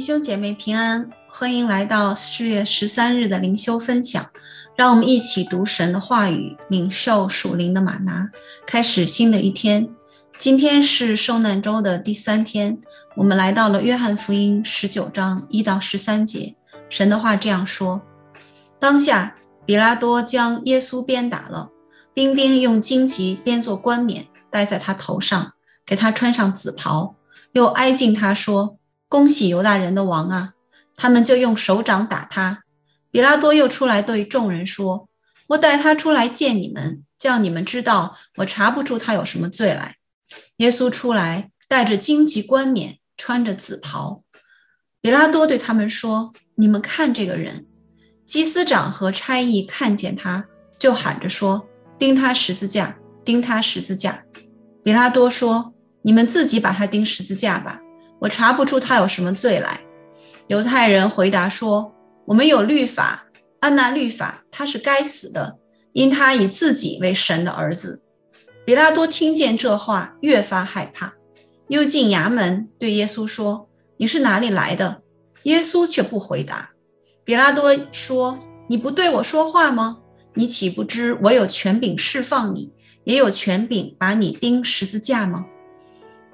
弟兄姐妹平安，欢迎来到四月十三日的灵修分享。让我们一起读神的话语，领受属灵的玛拿，开始新的一天。今天是受难周的第三天，我们来到了约翰福音十九章一到十三节。神的话这样说：当下，比拉多将耶稣鞭打了，兵丁用荆棘编作冠冕戴在他头上，给他穿上紫袍，又挨近他说。恭喜犹大人的王啊！他们就用手掌打他。比拉多又出来对众人说：“我带他出来见你们，叫你们知道我查不出他有什么罪来。”耶稣出来，带着荆棘冠冕，穿着紫袍。比拉多对他们说：“你们看这个人。”祭司长和差役看见他，就喊着说：“钉他十字架！钉他十字架！”比拉多说：“你们自己把他钉十字架吧。”我查不出他有什么罪来。犹太人回答说：“我们有律法，按那律法，他是该死的，因他以自己为神的儿子。”彼拉多听见这话，越发害怕，又进衙门对耶稣说：“你是哪里来的？”耶稣却不回答。彼拉多说：“你不对我说话吗？你岂不知我有权柄释放你，也有权柄把你钉十字架吗？”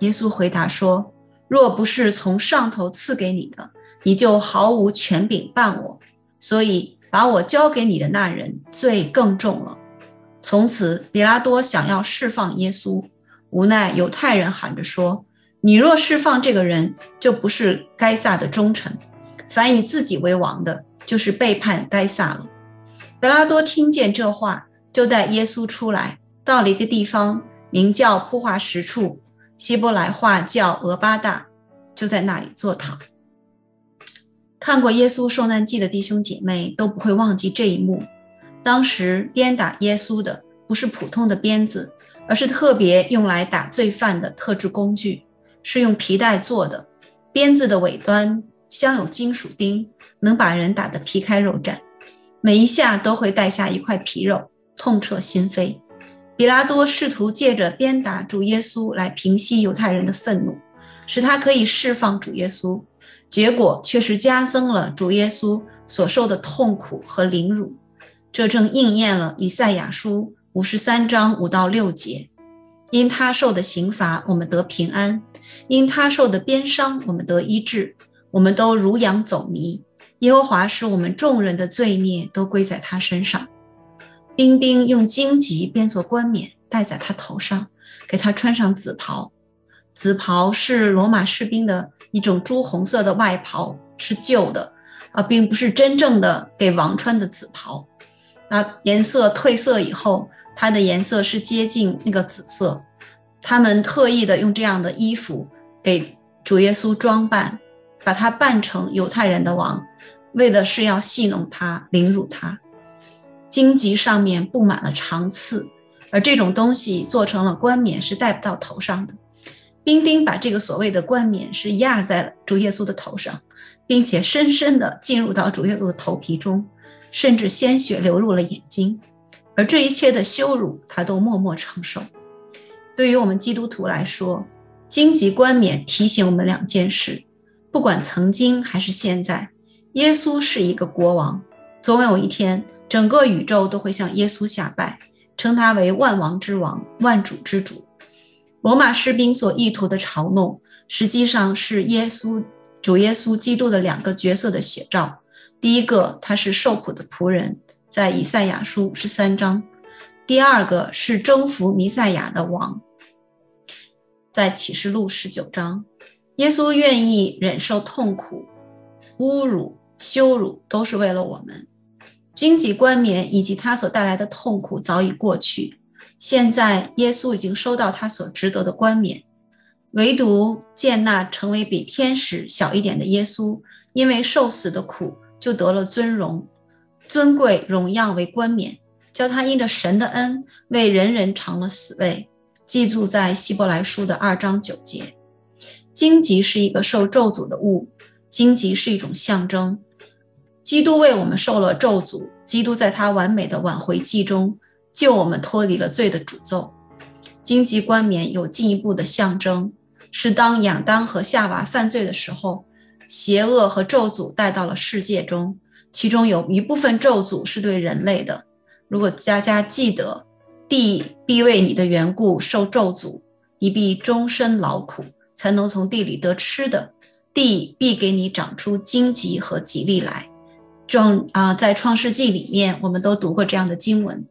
耶稣回答说。若不是从上头赐给你的，你就毫无权柄办我。所以把我交给你的那人罪更重了。从此，彼拉多想要释放耶稣，无奈犹太人喊着说：“你若释放这个人，就不是该撒的忠臣；凡以自己为王的，就是背叛该撒了。”彼拉多听见这话，就带耶稣出来，到了一个地方，名叫铺化石处。希伯来话叫俄巴大，就在那里坐躺。看过耶稣受难记的弟兄姐妹都不会忘记这一幕。当时鞭打耶稣的不是普通的鞭子，而是特别用来打罪犯的特制工具，是用皮带做的。鞭子的尾端镶有金属钉，能把人打得皮开肉绽。每一下都会带下一块皮肉，痛彻心扉。彼拉多试图借着鞭打主耶稣来平息犹太人的愤怒，使他可以释放主耶稣，结果却是加增了主耶稣所受的痛苦和凌辱。这正应验了以赛亚书五十三章五到六节：“因他受的刑罚，我们得平安；因他受的鞭伤，我们得医治。我们都如羊走迷，耶和华使我们众人的罪孽都归在他身上。”丁丁用荆棘编作冠冕戴在他头上，给他穿上紫袍。紫袍是罗马士兵的一种朱红色的外袍，是旧的，啊，并不是真正的给王穿的紫袍。那颜色褪色以后，它的颜色是接近那个紫色。他们特意的用这样的衣服给主耶稣装扮，把他扮成犹太人的王，为的是要戏弄他，凌辱他。荆棘上面布满了长刺，而这种东西做成了冠冕是戴不到头上的。兵丁把这个所谓的冠冕是压在了主耶稣的头上，并且深深地进入到主耶稣的头皮中，甚至鲜血流入了眼睛。而这一切的羞辱，他都默默承受。对于我们基督徒来说，荆棘冠冕提醒我们两件事：不管曾经还是现在，耶稣是一个国王，总有一天。整个宇宙都会向耶稣下拜，称他为万王之王、万主之主。罗马士兵所意图的嘲弄，实际上是耶稣、主耶稣基督的两个角色的写照。第一个，他是受苦的仆人，在以赛亚书十三章；第二个是征服弥赛亚的王，在启示录十九章。耶稣愿意忍受痛苦、侮辱、羞辱，都是为了我们。荆棘冠冕以及他所带来的痛苦早已过去，现在耶稣已经收到他所值得的冠冕，唯独见那成为比天使小一点的耶稣，因为受死的苦，就得了尊荣、尊贵、荣耀为冠冕，叫他因着神的恩为人人尝了死味。记住在希伯来书的二章九节。荆棘是一个受咒诅的物，荆棘是一种象征。基督为我们受了咒诅，基督在他完美的挽回记中救我们脱离了罪的诅咒。荆棘冠冕有进一步的象征，是当亚当和夏娃犯罪的时候，邪恶和咒诅带到了世界中，其中有一部分咒诅是对人类的。如果家家记得，地必为你的缘故受咒诅，你必终身劳苦，才能从地里得吃的。地必给你长出荆棘和吉利来。正啊，在创世纪里面，我们都读过这样的经文。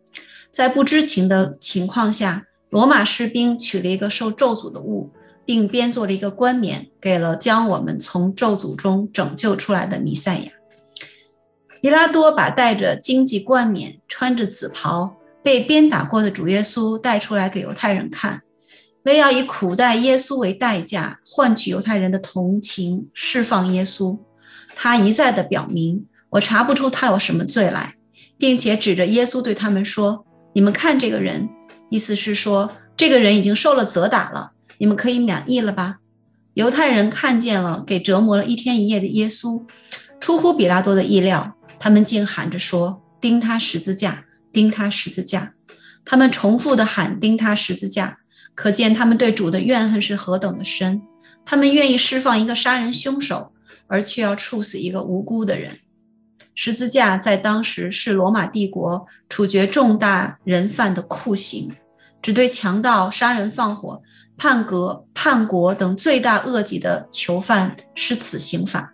在不知情的情况下，罗马士兵取了一个受咒诅的物，并编做了一个冠冕，给了将我们从咒诅中拯救出来的弥赛亚。彼拉多把带着荆棘冠冕、穿着紫袍、被鞭打过的主耶稣带出来给犹太人看。为要以苦待耶稣为代价，换取犹太人的同情，释放耶稣，他一再地表明：“我查不出他有什么罪来，并且指着耶稣对他们说：‘你们看这个人。’意思是说，这个人已经受了责打了，你们可以免疫了吧？”犹太人看见了给折磨了一天一夜的耶稣，出乎比拉多的意料，他们竟喊着说：“钉他十字架，钉他十字架！”他们重复的喊：“钉他十字架！”可见他们对主的怨恨是何等的深，他们愿意释放一个杀人凶手，而却要处死一个无辜的人。十字架在当时是罗马帝国处决重大人犯的酷刑，只对强盗、杀人放火、叛国、叛国等罪大恶极的囚犯施此刑罚。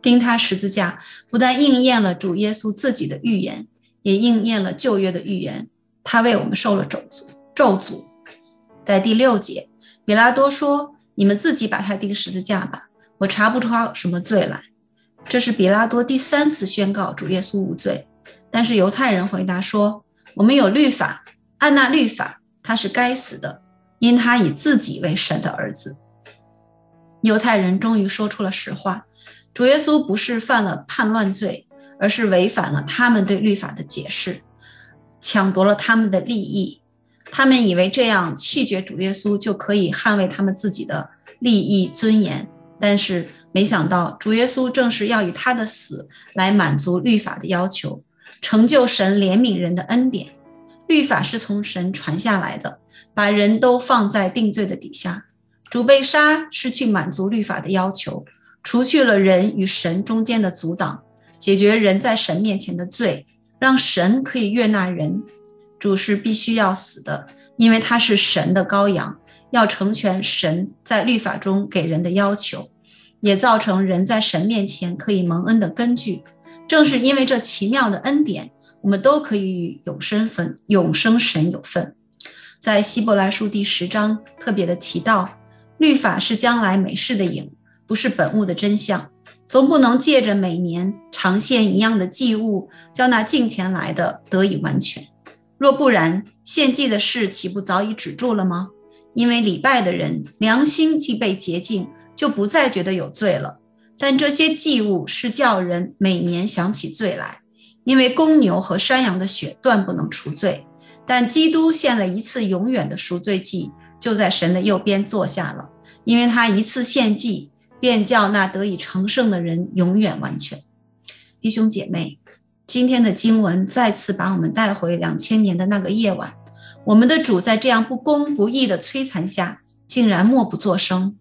钉他十字架，不但应验了主耶稣自己的预言，也应验了旧约的预言，他为我们受了咒诅，咒诅。在第六节，米拉多说：“你们自己把他钉十字架吧，我查不出他什么罪来。”这是比拉多第三次宣告主耶稣无罪。但是犹太人回答说：“我们有律法，按那律法，他是该死的，因他以自己为神的儿子。”犹太人终于说出了实话：主耶稣不是犯了叛乱罪，而是违反了他们对律法的解释，抢夺了他们的利益。他们以为这样弃绝主耶稣就可以捍卫他们自己的利益尊严，但是没想到主耶稣正是要以他的死来满足律法的要求，成就神怜悯人的恩典。律法是从神传下来的，把人都放在定罪的底下。主被杀是去满足律法的要求，除去了人与神中间的阻挡，解决人在神面前的罪，让神可以悦纳人。主是必须要死的，因为他是神的羔羊，要成全神在律法中给人的要求，也造成人在神面前可以蒙恩的根据。正是因为这奇妙的恩典，我们都可以与永生分、永生神有份。在希伯来书第十章特别的提到，律法是将来美事的影，不是本物的真相，总不能借着每年长献一样的祭物，叫那近前来的得以完全。若不然，献祭的事岂不早已止住了吗？因为礼拜的人良心既被洁净，就不再觉得有罪了。但这些祭物是叫人每年想起罪来，因为公牛和山羊的血断不能除罪，但基督献了一次永远的赎罪祭，就在神的右边坐下了。因为他一次献祭，便叫那得以成圣的人永远完全。弟兄姐妹。今天的经文再次把我们带回两千年的那个夜晚，我们的主在这样不公不义的摧残下，竟然默不作声。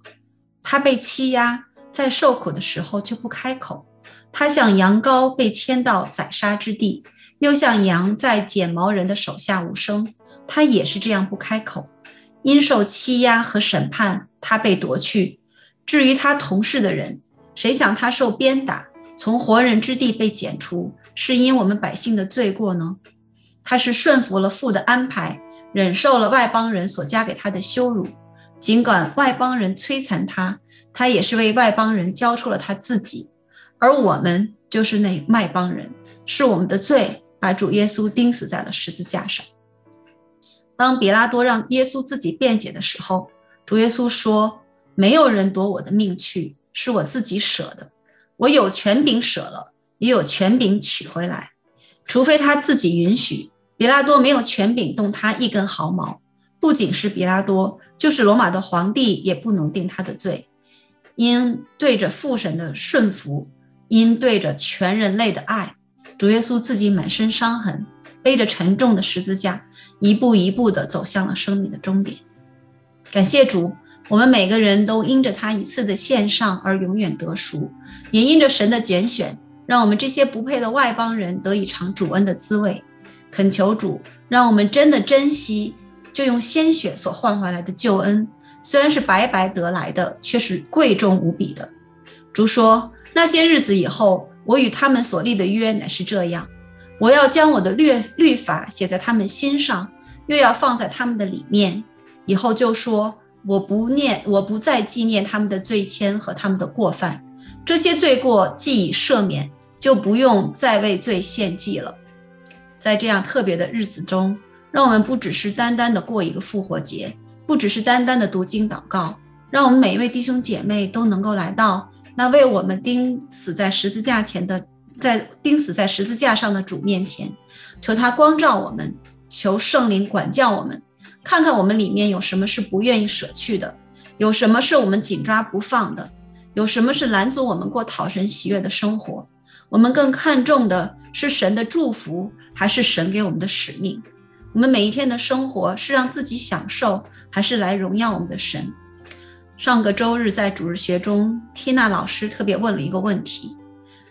他被欺压，在受苦的时候就不开口。他像羊羔被牵到宰杀之地，又像羊在剪毛人的手下无声。他也是这样不开口。因受欺压和审判，他被夺去。至于他同事的人，谁想他受鞭打，从活人之地被剪除。是因我们百姓的罪过呢？他是顺服了父的安排，忍受了外邦人所加给他的羞辱。尽管外邦人摧残他，他也是为外邦人交出了他自己。而我们就是那外邦人，是我们的罪把主耶稣钉死在了十字架上。当比拉多让耶稣自己辩解的时候，主耶稣说：“没有人夺我的命去，是我自己舍的。我有权柄舍了。”也有权柄取回来，除非他自己允许。比拉多没有权柄动他一根毫毛。不仅是比拉多，就是罗马的皇帝也不能定他的罪。因对着父神的顺服，因对着全人类的爱，主耶稣自己满身伤痕，背着沉重的十字架，一步一步地走向了生命的终点。感谢主，我们每个人都因着他一次的献上而永远得赎，也因着神的拣选，让我们这些不配的外邦人得以尝主恩的滋味。恳求主，让我们真的珍惜，就用鲜血所换回来的救恩，虽然是白白得来的，却是贵重无比的。主说：“那些日子以后，我与他们所立的约乃是这样，我要将我的律律法写在他们心上，又要放在他们的里面。以后就说。”我不念，我不再纪念他们的罪愆和他们的过犯，这些罪过既已赦免，就不用再为罪献祭了。在这样特别的日子中，让我们不只是单单的过一个复活节，不只是单单的读经祷告，让我们每一位弟兄姐妹都能够来到那为我们钉死在十字架前的，在钉死在十字架上的主面前，求他光照我们，求圣灵管教我们。看看我们里面有什么是不愿意舍去的，有什么是我们紧抓不放的，有什么是拦阻我们过讨神喜悦的生活？我们更看重的是神的祝福，还是神给我们的使命？我们每一天的生活是让自己享受，还是来荣耀我们的神？上个周日在主日学中，缇娜老师特别问了一个问题：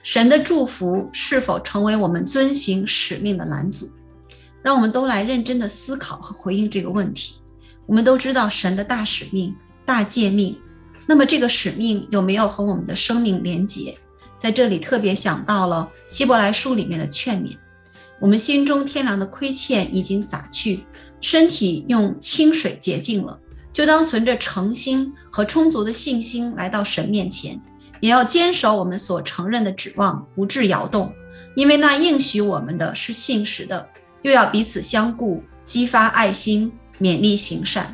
神的祝福是否成为我们遵行使命的拦阻？让我们都来认真的思考和回应这个问题。我们都知道神的大使命、大诫命，那么这个使命有没有和我们的生命连结？在这里特别想到了希伯来书里面的劝勉：我们心中天良的亏欠已经洒去，身体用清水洁净了，就当存着诚心和充足的信心来到神面前，也要坚守我们所承认的指望，不致摇动，因为那应许我们的是信实的。又要彼此相顾，激发爱心，勉励行善。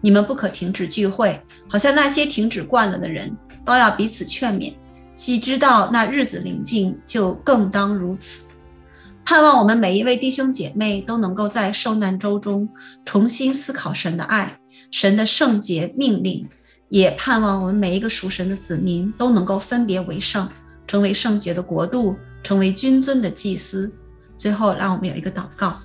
你们不可停止聚会，好像那些停止惯了的人，都要彼此劝勉。既知道那日子临近，就更当如此。盼望我们每一位弟兄姐妹都能够在受难周中重新思考神的爱、神的圣洁命令，也盼望我们每一个属神的子民都能够分别为圣，成为圣洁的国度，成为君尊的祭司。最后，让我们有一个祷告。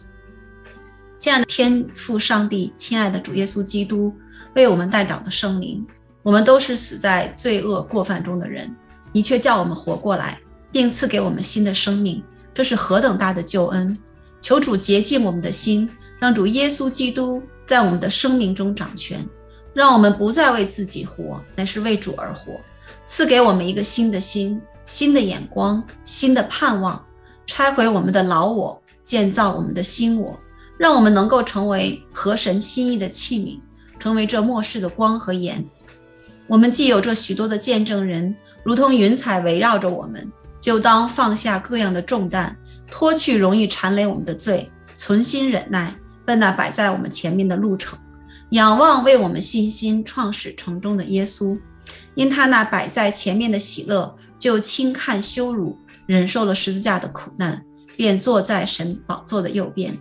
亲爱的天父上帝，亲爱的主耶稣基督，为我们代祷的圣灵，我们都是死在罪恶过犯中的人，你却叫我们活过来，并赐给我们新的生命，这是何等大的救恩！求主洁净我们的心，让主耶稣基督在我们的生命中掌权，让我们不再为自己活，乃是为主而活。赐给我们一个新的心、新的眼光、新的盼望。拆毁我们的老我，建造我们的新我，让我们能够成为合神心意的器皿，成为这末世的光和盐。我们既有这许多的见证人，如同云彩围绕着我们，就当放下各样的重担，脱去容易缠累我们的罪，存心忍耐，奔那摆在我们前面的路程，仰望为我们信心创始成终的耶稣，因他那摆在前面的喜乐，就轻看羞辱。忍受了十字架的苦难，便坐在神宝座的右边。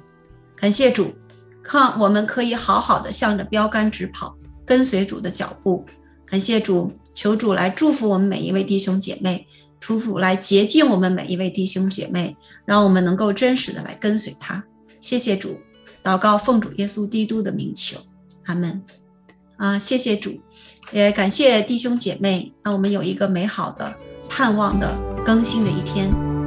感谢主，看我们可以好好的向着标杆直跑，跟随主的脚步。感谢主，求主来祝福我们每一位弟兄姐妹，祝福来洁净我们每一位弟兄姐妹，让我们能够真实的来跟随他。谢谢主，祷告奉主耶稣基督的名求，阿门。啊，谢谢主，也感谢弟兄姐妹，让我们有一个美好的。盼望的更新的一天。